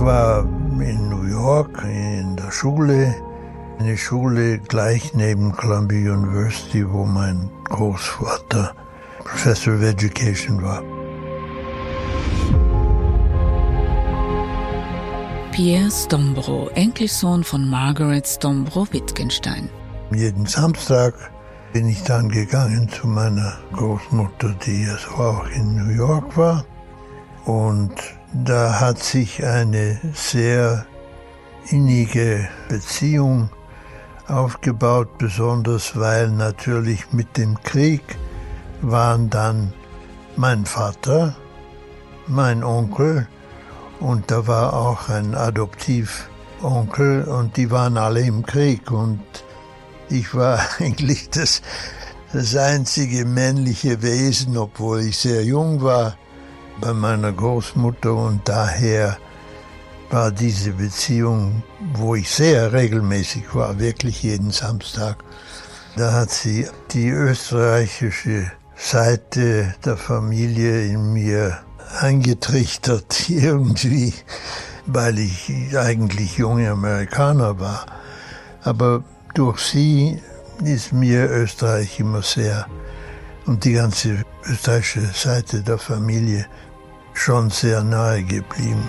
Ich war in New York in der Schule, eine Schule gleich neben Columbia University, wo mein Großvater Professor of Education war. Pierre Stombro, Enkelsohn von Margaret Stombro Wittgenstein. Jeden Samstag bin ich dann gegangen zu meiner Großmutter, die also auch in New York war. Und da hat sich eine sehr innige Beziehung aufgebaut, besonders weil natürlich mit dem Krieg waren dann mein Vater, mein Onkel und da war auch ein Adoptivonkel und die waren alle im Krieg und ich war eigentlich das, das einzige männliche Wesen, obwohl ich sehr jung war, bei meiner Großmutter und daher war diese Beziehung, wo ich sehr regelmäßig war, wirklich jeden Samstag. Da hat sie die österreichische Seite der Familie in mir eingetrichtert, irgendwie, weil ich eigentlich junge Amerikaner war. Aber durch sie ist mir Österreich immer sehr und die ganze österreichische Seite der Familie schon sehr nahe geblieben.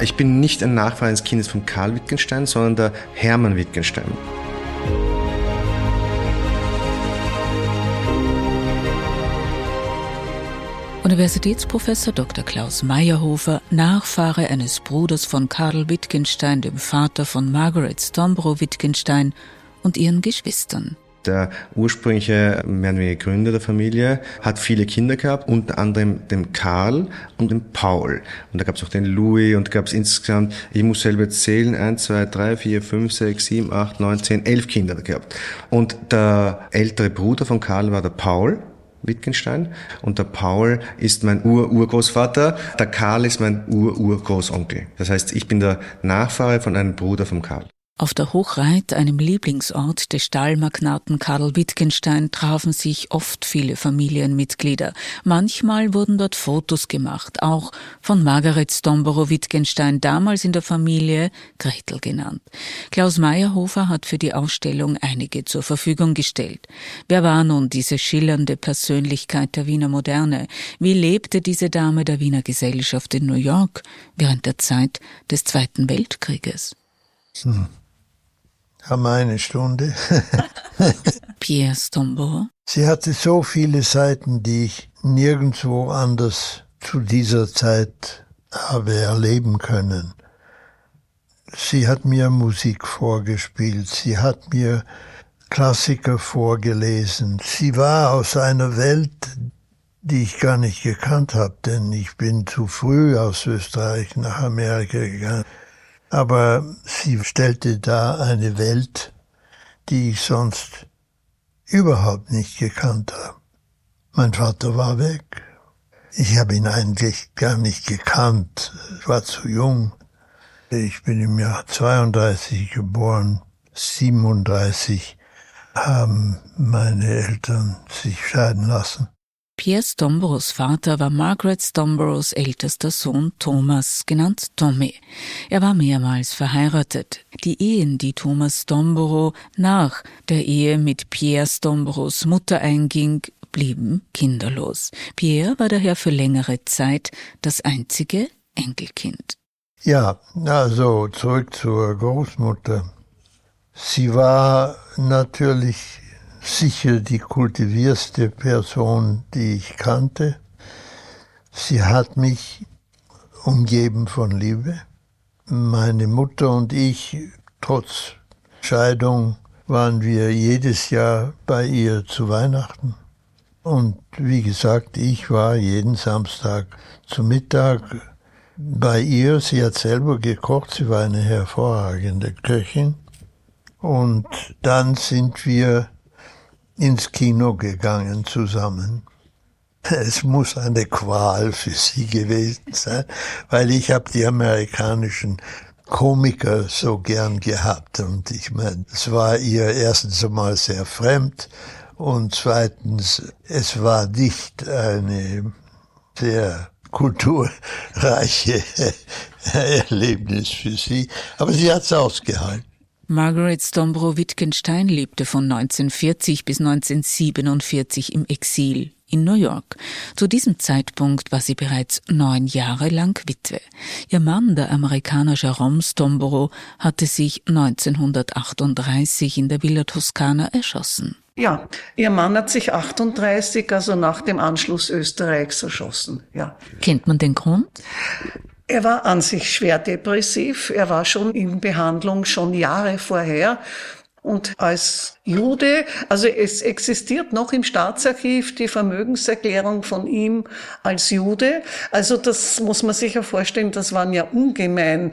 Ich bin nicht ein Nachfahre eines Kindes von Karl Wittgenstein, sondern der Hermann Wittgenstein. Universitätsprofessor Dr. Klaus Meyerhofer, Nachfahre eines Bruders von Karl Wittgenstein, dem Vater von Margaret Stombro Wittgenstein und ihren Geschwistern. Der ursprüngliche mehr oder weniger Gründer der Familie hat viele Kinder gehabt, unter anderem den Karl und den Paul. Und da gab es auch den Louis und gab es insgesamt, ich muss selber zählen, eins, zwei, drei, vier, fünf, sechs, sieben, acht, neun, zehn, elf Kinder gehabt. Und der ältere Bruder von Karl war der Paul. Wittgenstein und der Paul ist mein Ur-Urgroßvater, der Karl ist mein Ur-Urgroßonkel. Das heißt, ich bin der Nachfahre von einem Bruder vom Karl. Auf der Hochreit, einem Lieblingsort des Stahlmagnaten Karl Wittgenstein, trafen sich oft viele Familienmitglieder. Manchmal wurden dort Fotos gemacht, auch von Margaret Stomborow Wittgenstein, damals in der Familie Gretel genannt. Klaus Meyerhofer hat für die Ausstellung einige zur Verfügung gestellt. Wer war nun diese schillernde Persönlichkeit der Wiener Moderne? Wie lebte diese Dame der Wiener Gesellschaft in New York während der Zeit des Zweiten Weltkrieges? Hm haben eine Stunde. Pierre Stombo. Sie hatte so viele Seiten, die ich nirgendwo anders zu dieser Zeit habe erleben können. Sie hat mir Musik vorgespielt, sie hat mir Klassiker vorgelesen. Sie war aus einer Welt, die ich gar nicht gekannt habe, denn ich bin zu früh aus Österreich nach Amerika gegangen. Aber sie stellte da eine Welt, die ich sonst überhaupt nicht gekannt habe. Mein Vater war weg. Ich habe ihn eigentlich gar nicht gekannt. Ich war zu jung. Ich bin im Jahr 32 geboren. 37 haben meine Eltern sich scheiden lassen. Pierre Stomboros Vater war Margaret Stomboros ältester Sohn Thomas, genannt Tommy. Er war mehrmals verheiratet. Die Ehen, die Thomas Stomboro nach der Ehe mit Pierre Stomboros Mutter einging, blieben kinderlos. Pierre war daher für längere Zeit das einzige Enkelkind. Ja, also zurück zur Großmutter. Sie war natürlich sicher die kultivierste Person, die ich kannte. Sie hat mich umgeben von Liebe. Meine Mutter und ich, trotz Scheidung, waren wir jedes Jahr bei ihr zu Weihnachten. Und wie gesagt, ich war jeden Samstag zum Mittag bei ihr. Sie hat selber gekocht, sie war eine hervorragende Köchin. Und dann sind wir ins Kino gegangen zusammen. Es muss eine Qual für sie gewesen sein, weil ich habe die amerikanischen Komiker so gern gehabt und ich meine, es war ihr erstens einmal sehr fremd und zweitens, es war nicht eine sehr kulturreiche Erlebnis für sie. Aber sie hat es ausgehalten. Margaret Stombro-Wittgenstein lebte von 1940 bis 1947 im Exil in New York. Zu diesem Zeitpunkt war sie bereits neun Jahre lang Witwe. Ihr Mann, der Amerikaner Jerome Stombro, hatte sich 1938 in der Villa Toscana erschossen. Ja, ihr Mann hat sich 38, also nach dem Anschluss Österreichs, erschossen. Ja. Kennt man den Grund? Er war an sich schwer depressiv. Er war schon in Behandlung schon Jahre vorher. Und als Jude, also es existiert noch im Staatsarchiv die Vermögenserklärung von ihm als Jude. Also das muss man sich ja vorstellen, das waren ja ungemein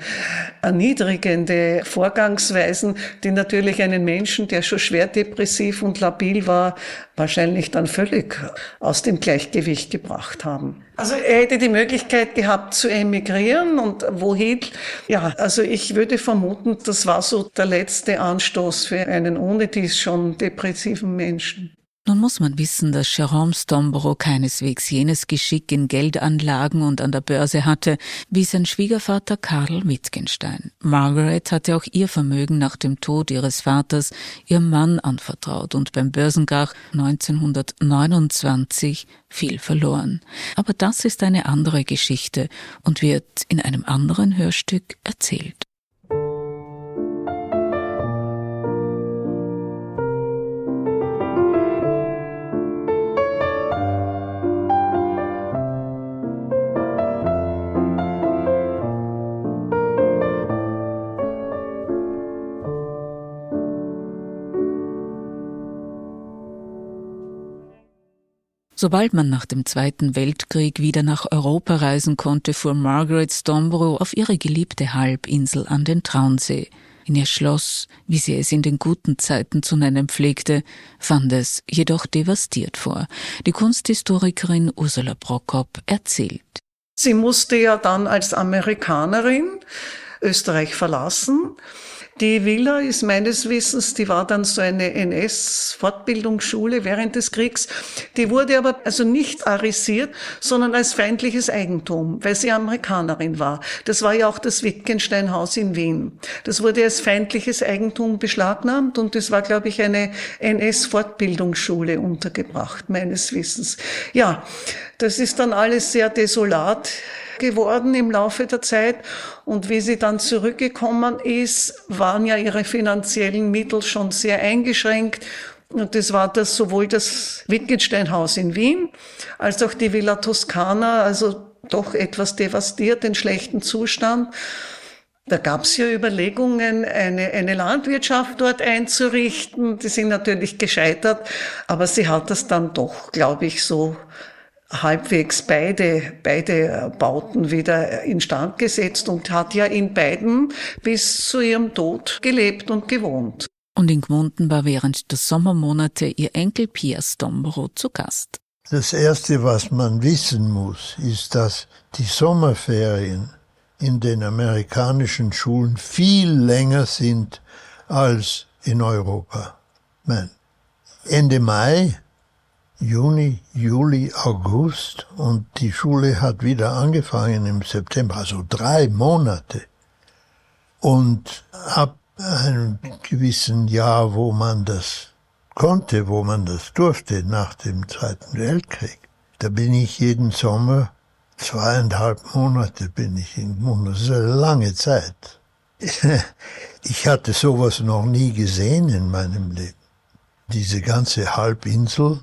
erniedrigende Vorgangsweisen, die natürlich einen Menschen, der schon schwer depressiv und labil war, wahrscheinlich dann völlig aus dem Gleichgewicht gebracht haben. Also er hätte die Möglichkeit gehabt zu emigrieren und wohin? Ja, also ich würde vermuten, das war so der letzte Anstoß für einen ohne dies schon depressiven Menschen. Nun muss man wissen, dass Jerome Stomborough keineswegs jenes Geschick in Geldanlagen und an der Börse hatte, wie sein Schwiegervater Karl Wittgenstein. Margaret hatte auch ihr Vermögen nach dem Tod ihres Vaters ihrem Mann anvertraut und beim Börsenkrach 1929 viel verloren. Aber das ist eine andere Geschichte und wird in einem anderen Hörstück erzählt. Sobald man nach dem Zweiten Weltkrieg wieder nach Europa reisen konnte, fuhr Margaret Stomborough auf ihre geliebte Halbinsel an den Traunsee. In ihr Schloss, wie sie es in den guten Zeiten zu nennen pflegte, fand es jedoch devastiert vor. Die Kunsthistorikerin Ursula Prokop erzählt. Sie musste ja dann als Amerikanerin Österreich verlassen die Villa ist meines Wissens, die war dann so eine NS-Fortbildungsschule während des Kriegs. Die wurde aber also nicht arisiert, sondern als feindliches Eigentum, weil sie Amerikanerin war. Das war ja auch das Wittgenstein-Haus in Wien. Das wurde als feindliches Eigentum beschlagnahmt und das war, glaube ich, eine NS-Fortbildungsschule untergebracht, meines Wissens. Ja, das ist dann alles sehr desolat geworden im Laufe der Zeit. Und wie sie dann zurückgekommen ist, waren ja ihre finanziellen Mittel schon sehr eingeschränkt. Und das war das sowohl das Wittgenstein-Haus in Wien als auch die Villa Toscana, also doch etwas devastiert, in schlechten Zustand. Da gab es ja Überlegungen, eine, eine Landwirtschaft dort einzurichten. Die sind natürlich gescheitert, aber sie hat das dann doch, glaube ich, so halbwegs beide, beide Bauten wieder instand gesetzt und hat ja in beiden bis zu ihrem Tod gelebt und gewohnt. Und in Gmunden war während der Sommermonate ihr Enkel Pierre Stombro zu Gast. Das Erste, was man wissen muss, ist, dass die Sommerferien in den amerikanischen Schulen viel länger sind als in Europa. Ende Mai Juni, Juli, August und die Schule hat wieder angefangen im September, also drei Monate. Und ab einem gewissen Jahr, wo man das konnte, wo man das durfte nach dem Zweiten Weltkrieg, da bin ich jeden Sommer zweieinhalb Monate bin ich in Mund. Das ist eine lange Zeit. Ich hatte sowas noch nie gesehen in meinem Leben. Diese ganze Halbinsel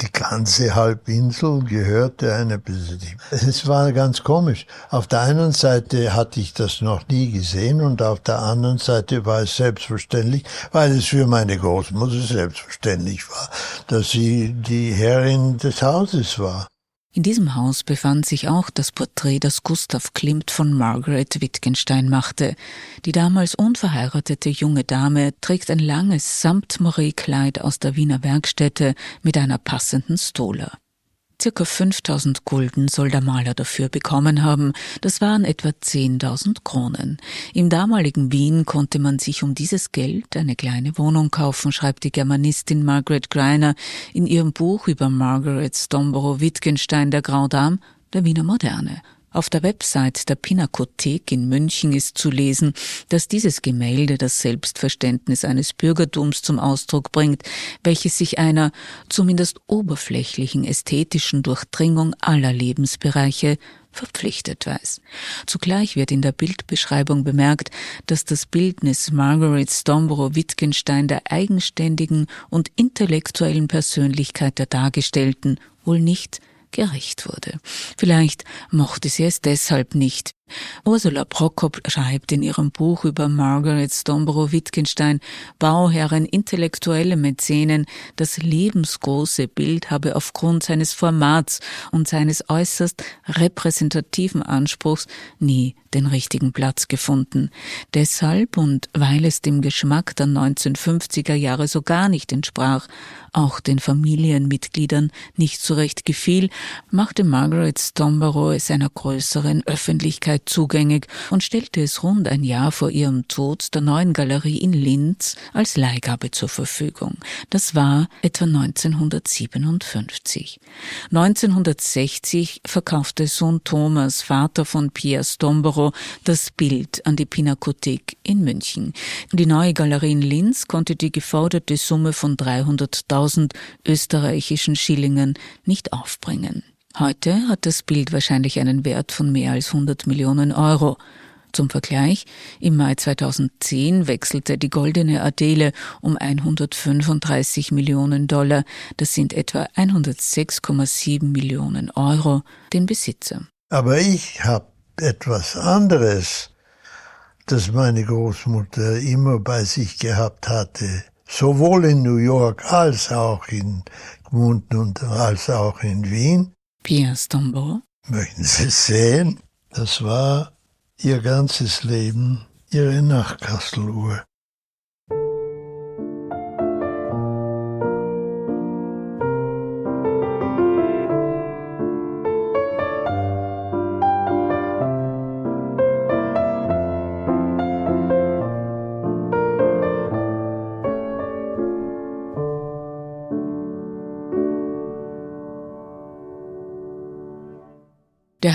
die ganze Halbinsel gehörte einer Besitzung. Es war ganz komisch. Auf der einen Seite hatte ich das noch nie gesehen und auf der anderen Seite war es selbstverständlich, weil es für meine Großmutter selbstverständlich war, dass sie die Herrin des Hauses war. In diesem Haus befand sich auch das Porträt, das Gustav Klimt von Margaret Wittgenstein machte. Die damals unverheiratete junge Dame trägt ein langes Samtmoré-Kleid aus der Wiener Werkstätte mit einer passenden Stola. Circa 5000 Gulden soll der Maler dafür bekommen haben. Das waren etwa 10.000 Kronen. Im damaligen Wien konnte man sich um dieses Geld eine kleine Wohnung kaufen, schreibt die Germanistin Margaret Greiner in ihrem Buch über Margaret Stomborough Wittgenstein, der Grand Dame, der Wiener Moderne. Auf der Website der Pinakothek in München ist zu lesen, dass dieses Gemälde das Selbstverständnis eines Bürgertums zum Ausdruck bringt, welches sich einer zumindest oberflächlichen ästhetischen Durchdringung aller Lebensbereiche verpflichtet weiß. Zugleich wird in der Bildbeschreibung bemerkt, dass das Bildnis Margaret Stomborough Wittgenstein der eigenständigen und intellektuellen Persönlichkeit der Dargestellten wohl nicht gerecht wurde. Vielleicht mochte sie es deshalb nicht, Ursula Prokop schreibt in ihrem Buch über Margaret Stomborough Wittgenstein, Bauherren, intellektuelle Mäzenen, das lebensgroße Bild habe aufgrund seines Formats und seines äußerst repräsentativen Anspruchs nie den richtigen Platz gefunden. Deshalb und weil es dem Geschmack der 1950er Jahre so gar nicht entsprach, auch den Familienmitgliedern nicht so recht gefiel, machte Margaret Stomborough es einer größeren Öffentlichkeit zugängig und stellte es rund ein Jahr vor ihrem Tod der neuen Galerie in Linz als Leihgabe zur Verfügung. Das war etwa 1957. 1960 verkaufte Sohn Thomas, Vater von Pierre Stomborough, das Bild an die Pinakothek in München. Die neue Galerie in Linz konnte die geforderte Summe von 300.000 österreichischen Schillingen nicht aufbringen. Heute hat das Bild wahrscheinlich einen Wert von mehr als 100 Millionen Euro. Zum Vergleich, im Mai 2010 wechselte die goldene Adele um 135 Millionen Dollar, das sind etwa 106,7 Millionen Euro, den Besitzer. Aber ich habe etwas anderes, das meine Großmutter immer bei sich gehabt hatte, sowohl in New York als auch in Gmunden und als auch in Wien. Pierre Stombo. Möchten Sie sehen? Das war ihr ganzes Leben, ihre Nachkasteluhr.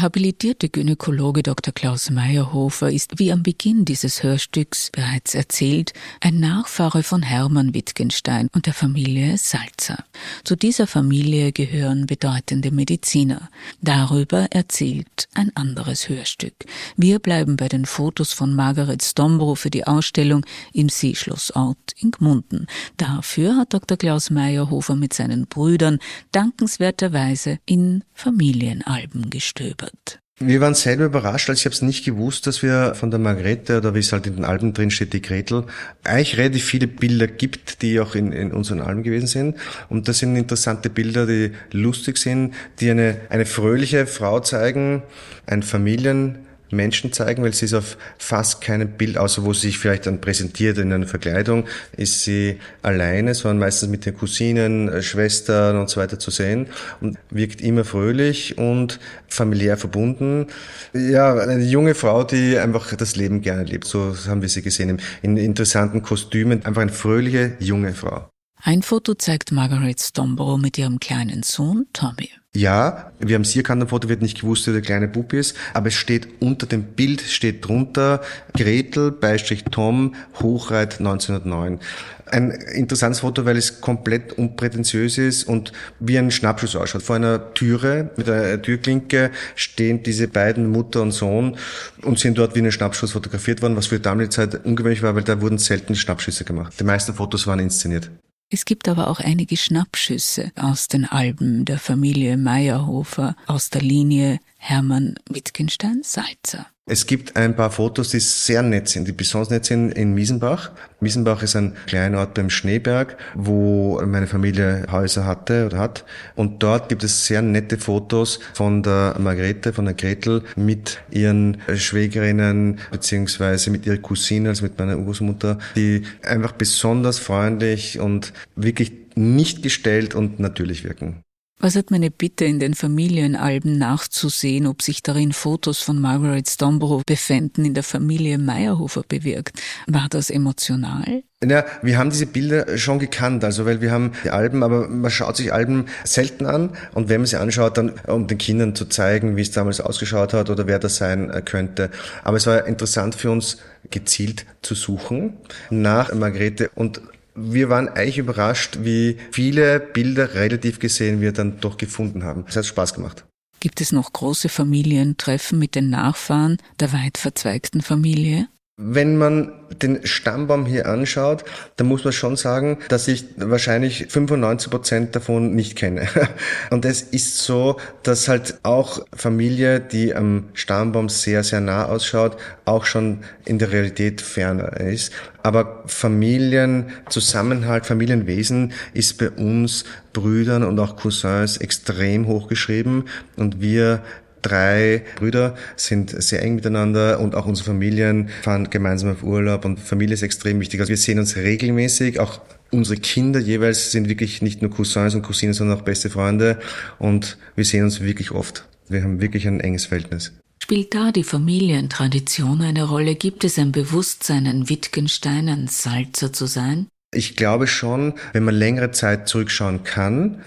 Habilitierte Gynäkologe Dr. Klaus Meyerhofer ist, wie am Beginn dieses Hörstücks bereits erzählt, ein Nachfahre von Hermann Wittgenstein und der Familie Salzer. Zu dieser Familie gehören bedeutende Mediziner. Darüber erzählt ein anderes Hörstück. Wir bleiben bei den Fotos von Margaret Stombro für die Ausstellung im Seeschlossort in Gmunden. Dafür hat Dr. Klaus Meyerhofer mit seinen Brüdern dankenswerterweise in Familienalben gestöbert gestöbert. Wir waren selber überrascht, als ich habe es nicht gewusst, dass wir von der Margrethe oder wie es halt in den Alben drin steht, die Gretel, eigentlich relativ viele Bilder gibt, die auch in, in unseren Alben gewesen sind. Und das sind interessante Bilder, die lustig sind, die eine, eine fröhliche Frau zeigen, ein Familien Menschen zeigen, weil sie ist auf fast keinem Bild, außer wo sie sich vielleicht dann präsentiert in einer Verkleidung, ist sie alleine, sondern meistens mit den Cousinen, äh, Schwestern und so weiter zu sehen und wirkt immer fröhlich und familiär verbunden. Ja, eine junge Frau, die einfach das Leben gerne lebt. So haben wir sie gesehen in interessanten Kostümen. Einfach eine fröhliche junge Frau. Ein Foto zeigt Margaret Stomborough mit ihrem kleinen Sohn Tommy. Ja, wir haben sie erkannt am Foto, wird nicht gewusst, wer der kleine Bub ist, aber es steht unter dem Bild, steht drunter Gretel, Beistrich Tom, Hochreit 1909. Ein interessantes Foto, weil es komplett unprätentiös ist und wie ein Schnappschuss ausschaut. Vor einer Türe mit einer Türklinke stehen diese beiden Mutter und Sohn und sind dort wie ein Schnappschuss fotografiert worden, was für die damalige Zeit ungewöhnlich war, weil da wurden selten Schnappschüsse gemacht. Die meisten Fotos waren inszeniert. Es gibt aber auch einige Schnappschüsse aus den Alben der Familie Meyerhofer aus der Linie Hermann Wittgenstein-Salzer. Es gibt ein paar Fotos, die sehr nett sind, die besonders nett sind in Miesenbach. Miesenbach ist ein kleiner Ort beim Schneeberg, wo meine Familie Häuser hatte oder hat. Und dort gibt es sehr nette Fotos von der Margrethe, von der Gretel mit ihren Schwägerinnen beziehungsweise mit ihrer Cousine, also mit meiner Urgroßmutter, die einfach besonders freundlich und wirklich nicht gestellt und natürlich wirken. Was hat meine Bitte in den Familienalben nachzusehen, ob sich darin Fotos von Margaret Stomborough befänden, in der Familie Meyerhofer bewirkt? War das emotional? Ja, wir haben diese Bilder schon gekannt, also weil wir haben die Alben, aber man schaut sich Alben selten an und wenn man sie anschaut, dann um den Kindern zu zeigen, wie es damals ausgeschaut hat oder wer das sein äh, könnte. Aber es war interessant für uns, gezielt zu suchen nach Margarete und wir waren eigentlich überrascht, wie viele Bilder relativ gesehen wir dann doch gefunden haben. Es hat Spaß gemacht. Gibt es noch große Familientreffen mit den Nachfahren der weit verzweigten Familie? Wenn man den Stammbaum hier anschaut, dann muss man schon sagen, dass ich wahrscheinlich 95 Prozent davon nicht kenne. Und es ist so, dass halt auch Familie, die am Stammbaum sehr, sehr nah ausschaut, auch schon in der Realität ferner ist. Aber Familienzusammenhalt, Familienwesen ist bei uns Brüdern und auch Cousins extrem hochgeschrieben und wir drei Brüder sind sehr eng miteinander und auch unsere Familien fahren gemeinsam auf Urlaub und Familie ist extrem wichtig. Also wir sehen uns regelmäßig, auch unsere Kinder jeweils sind wirklich nicht nur Cousins und Cousinen, sondern auch beste Freunde und wir sehen uns wirklich oft. Wir haben wirklich ein enges Verhältnis. Spielt da die Familientradition eine Rolle? Gibt es ein Bewusstsein, ein Wittgenstein, ein Salzer zu sein? Ich glaube schon, wenn man längere Zeit zurückschauen kann,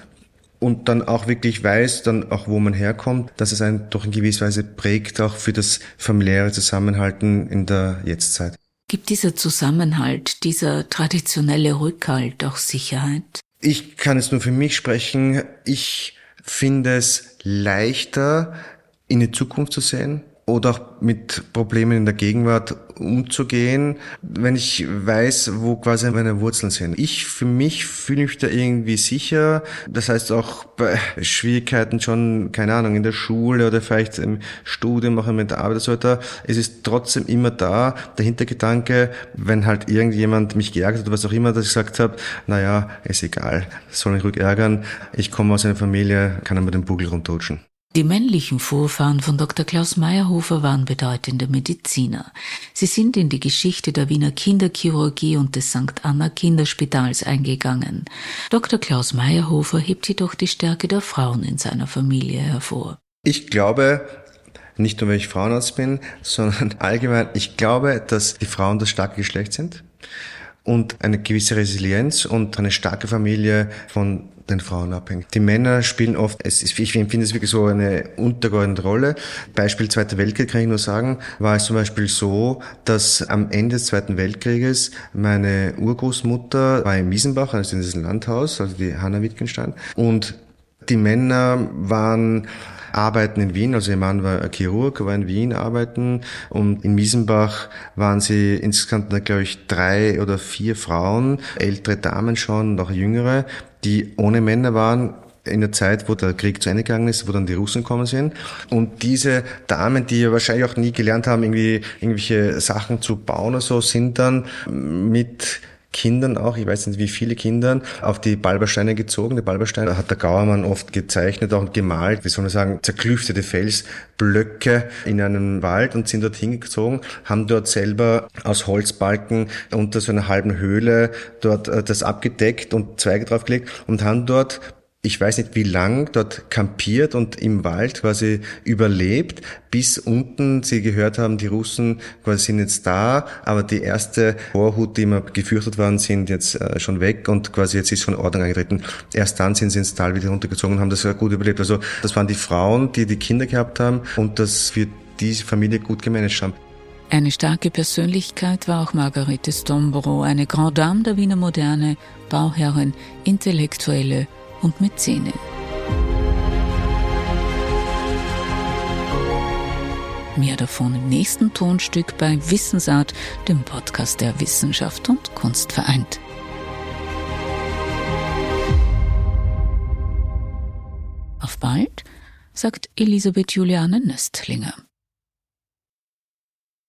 und dann auch wirklich weiß, dann auch wo man herkommt, dass es einen doch in gewisser Weise prägt, auch für das familiäre Zusammenhalten in der Jetztzeit. Gibt dieser Zusammenhalt, dieser traditionelle Rückhalt auch Sicherheit? Ich kann es nur für mich sprechen. Ich finde es leichter, in die Zukunft zu sehen, oder auch mit Problemen in der Gegenwart umzugehen, wenn ich weiß, wo quasi meine Wurzeln sind. Ich für mich fühle mich da irgendwie sicher. Das heißt auch bei Schwierigkeiten schon, keine Ahnung, in der Schule oder vielleicht im Studium, auch mit der Arbeit oder so weiter, es ist trotzdem immer da, der Hintergedanke, wenn halt irgendjemand mich geärgert hat oder was auch immer, dass ich gesagt habe, naja, ist egal, soll mich ruhig ärgern, ich komme aus einer Familie, kann er mir den Bugel runterrutschen. Die männlichen Vorfahren von Dr. Klaus Meyerhofer waren bedeutende Mediziner. Sie sind in die Geschichte der Wiener Kinderchirurgie und des St. Anna Kinderspitals eingegangen. Dr. Klaus Meyerhofer hebt jedoch die Stärke der Frauen in seiner Familie hervor. Ich glaube, nicht nur weil ich Frauenarzt bin, sondern allgemein, ich glaube, dass die Frauen das starke Geschlecht sind und eine gewisse Resilienz und eine starke Familie von den Frauen abhängt. Die Männer spielen oft, es ist, ich finde es wirklich so eine untergeordnete Rolle. Beispiel Zweiter Weltkrieg kann ich nur sagen, war es zum Beispiel so, dass am Ende des Zweiten Weltkrieges meine Urgroßmutter war in Miesenbach, also in diesem Landhaus, also die Hanna Wittgenstein, und die Männer waren arbeiten in Wien, also ihr Mann war Chirurg, war in Wien arbeiten und in Miesenbach waren sie insgesamt, glaube ich, drei oder vier Frauen, ältere Damen schon, noch jüngere, die ohne Männer waren, in der Zeit, wo der Krieg zu Ende gegangen ist, wo dann die Russen gekommen sind. Und diese Damen, die wahrscheinlich auch nie gelernt haben, irgendwie irgendwelche Sachen zu bauen oder so, sind dann mit Kindern auch, ich weiß nicht wie viele Kindern, auf die Balbersteine gezogen. Die Balbersteine hat der Gauermann oft gezeichnet, auch gemalt, wie soll man sagen, zerklüftete Felsblöcke in einem Wald und sind dort hingezogen, haben dort selber aus Holzbalken unter so einer halben Höhle dort äh, das abgedeckt und Zweige draufgelegt und haben dort ich weiß nicht wie lang dort kampiert und im Wald quasi überlebt, bis unten sie gehört haben, die Russen quasi sind jetzt da, aber die erste Vorhut, die immer gefürchtet waren, sind jetzt äh, schon weg und quasi jetzt ist schon Ordnung eingetreten. Erst dann sind sie ins Tal wieder runtergezogen und haben das gut überlebt. Also das waren die Frauen, die die Kinder gehabt haben und dass wir diese Familie gut gemanagt haben. Eine starke Persönlichkeit war auch Margarete Stomborough, eine Grand Dame der Wiener Moderne, Bauherrin, Intellektuelle und Mäzene. Mehr davon im nächsten Tonstück bei Wissensart, dem Podcast der Wissenschaft und Kunst vereint. Auf bald, sagt Elisabeth Juliane Nöstlinger.